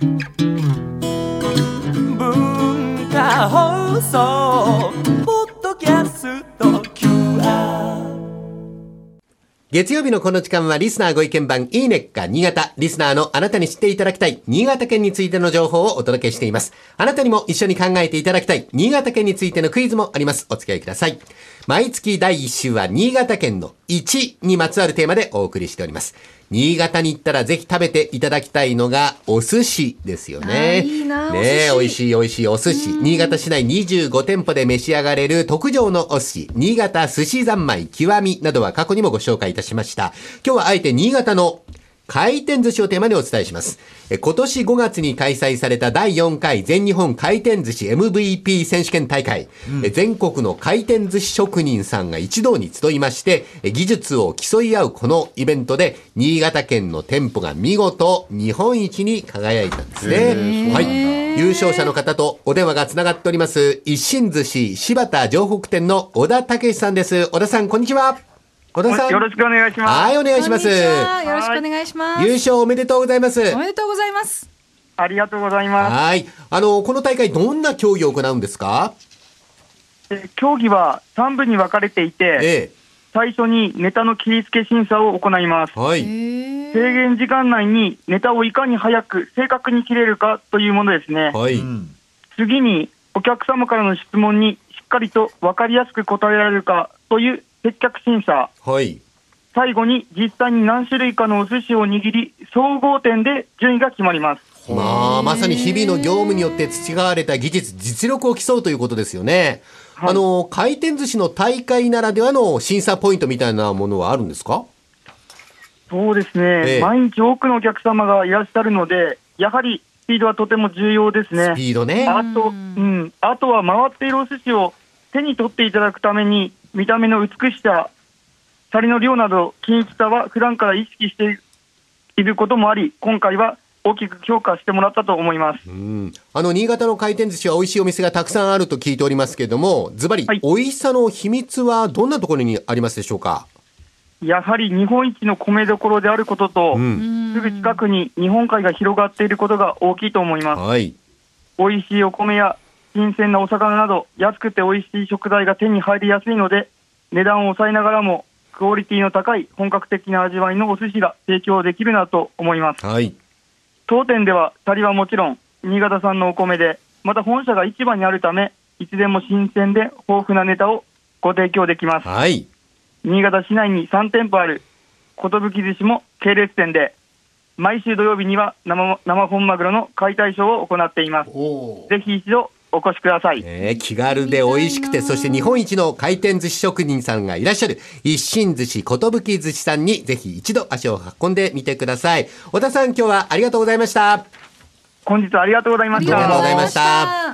文化放送ポッドキャスト QR 月曜日のこの時間はリスナーご意見番いいねっか新潟。リスナーのあなたに知っていただきたい新潟県についての情報をお届けしています。あなたにも一緒に考えていただきたい新潟県についてのクイズもあります。お付き合いください。毎月第1週は新潟県の1にまつわるテーマでお送りしております。新潟に行ったらぜひ食べていただきたいのがお寿司ですよね。いいなね美味しい美味しいお寿司。新潟市内25店舗で召し上がれる特上のお寿司、新潟寿司三昧極みなどは過去にもご紹介いたしました。今日はあえて新潟の回転寿司をテーマにお伝えします。え今年5月に開催された第4回全日本回転寿司 MVP 選手権大会、え全国の回転寿司職人さんが一堂に集いまして、え技術を競い合うこのイベントで、新潟県の店舗が見事日本一に輝いたんですね。はい。優勝者の方とお電話がつながっております、一心寿司柴田城北店の小田武さんです。小田さん、こんにちは。小田さん。よろしくお願いします。はい、お願いします。こんにちはよろしくお願いします。優勝おめでとうございます。おめでとうございます。ありがとうございます。はい。あの、この大会どんな競技を行うんですか？え競技は3部に分かれていて、え最初にネタの切り付け審査を行いますえ。。はい。へ制限時間内にネタをいかに早く正確に切れるかというものですね。はい。次にお客様からの質問にしっかりと分かりやすく答えられるかという接客審査。はい。最後に実際に何種類かのお寿司を握り、総合点で順位が決まります。まあ、まさに日々の業務によって培われた技術、実力を競うということですよね。はいあの、回転寿司の大会ならではの審査ポイントみたいなものはあるんですか？そうですね、ええ毎日多くのお客様がいらっしゃるので、やはりスピードはとても重要ですねス。ピードね。あと、うん、あとは回っているお寿司を手に取っていただくために、見た目の美しさ、シャリの量など、均一さは普段から意識していることもあり、今回は大きく評価してもらったと思います。うん。あの、新潟の回転寿司は美味しいお店がたくさんあると聞いておりますけれども、ズバリ、はい美味しさの秘密はどんなところにありますでしょうか？やはり日本一の米どころであることと、うん。すぐ近くに日本海が広がっていることが大きいと思います。はい。美味しいお米や新鮮なお魚など安くて美味しい食材が手に入りやすいので値段を抑えながらもクオリティの高い本格的な味わいのお寿司が提供できるなと思いますはい。当店ではシャリはもちろん新潟産のお米でまた本社が市場にあるためいつでも新鮮で豊富なネタをご提供できますはい。新潟市内に3店舗ある寿寿司も系列店で毎週土曜日には生生本マグロの解体ショーを行っていますぜひ一度お越しください。えー気軽で美味しくて、そして日本一の回転寿司職人さんがいらっしゃる、一心寿司、ことぶき寿司さんにぜひ一度足を運んでみてください。小田さん、今日はありがとうございました。本日はありがとうございました。ありがとうございました。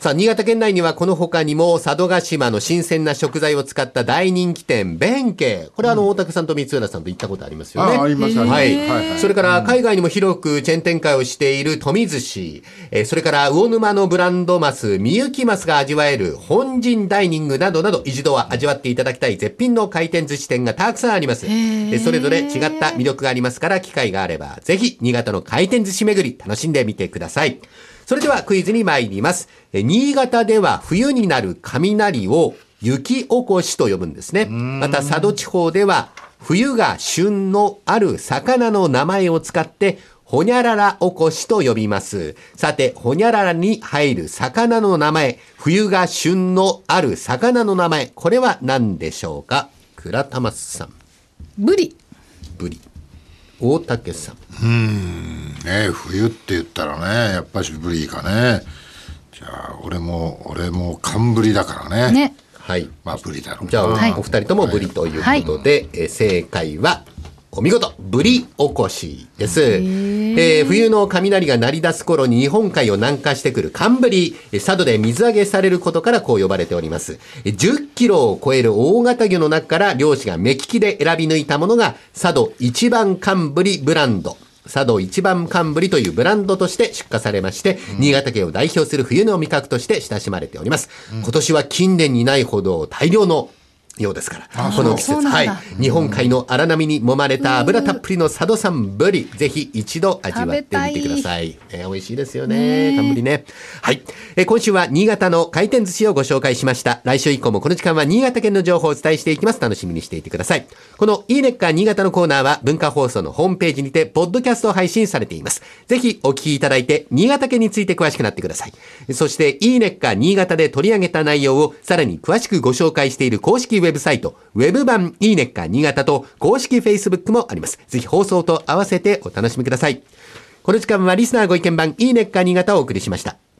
さあ、新潟県内にはこの他にも佐渡島の新鮮な食材を使った大人気店、弁慶。これはあの、大竹さんと三浦さんと行ったことありますよね。あありますありますはい。はいはいそれから海外にも広くチェーン展開をしている富寿司。えーそれから魚沼のブランドマス、みゆきマスが味わえる本陣ダイニングなどなど一度は味わっていただきたい絶品の回転寿司店がたくさんあります。えーそれぞれ違った魅力がありますから機会があればぜひ新潟の回転寿司巡り楽しんでみてください。それではクイズに参ります。え新潟では冬になる雷を雪起こしと呼ぶんですね。また佐渡地方では冬が旬のある魚の名前を使ってほにゃららおこしと呼びます。さて、ほにゃららに入る魚の名前、冬が旬のある魚の名前、これは何でしょうか？倉玉さん、ブリ。ブリ。大竹さん。ね冬って言ったらねやっぱしブリかねじゃあ俺も俺も寒ブリだからねね。はい。まあブリだろうなじゃあ、はいお二人ともブリということで、えー正解は、お見事、ブリおこしです。えー冬の雷が鳴り出す頃に日本海を南下してくる寒ブリ、えー佐渡で水揚げされることからこう呼ばれております。えー10キロを超える大型魚の中から漁師が目利きで選び抜いたものが佐渡一番寒ブリブランド。佐渡一番寒ブリというブランドとして出荷されまして、新潟県を代表する冬の味覚として親しまれております。今年は近年にないほど大量のようですから、この季節、はい。日本海の荒波に揉まれた油たっぷりの佐渡産ブリ、ぜひ一度味わってみてください。えー美味しいですよね。寒ブリね。はい。えー今週は新潟の回転寿司をご紹介しました。来週以降もこの時間は新潟県の情報をお伝えしていきます。楽しみにしていてください。このいいねっか新潟のコーナーは文化放送のホームページにて、ポッドキャスト配信されています。ぜひお聞きいただいて、新潟県について詳しくなってください。そして、いいねっか新潟で取り上げた内容をさらに詳しくご紹介している公式ウェブェブサイト、ウェブ版いいねっか新潟と公式 Facebook もあります。ぜひ放送と合わせてお楽しみください。この時間はリスナーご意見版いいねっか新潟をお送りしました。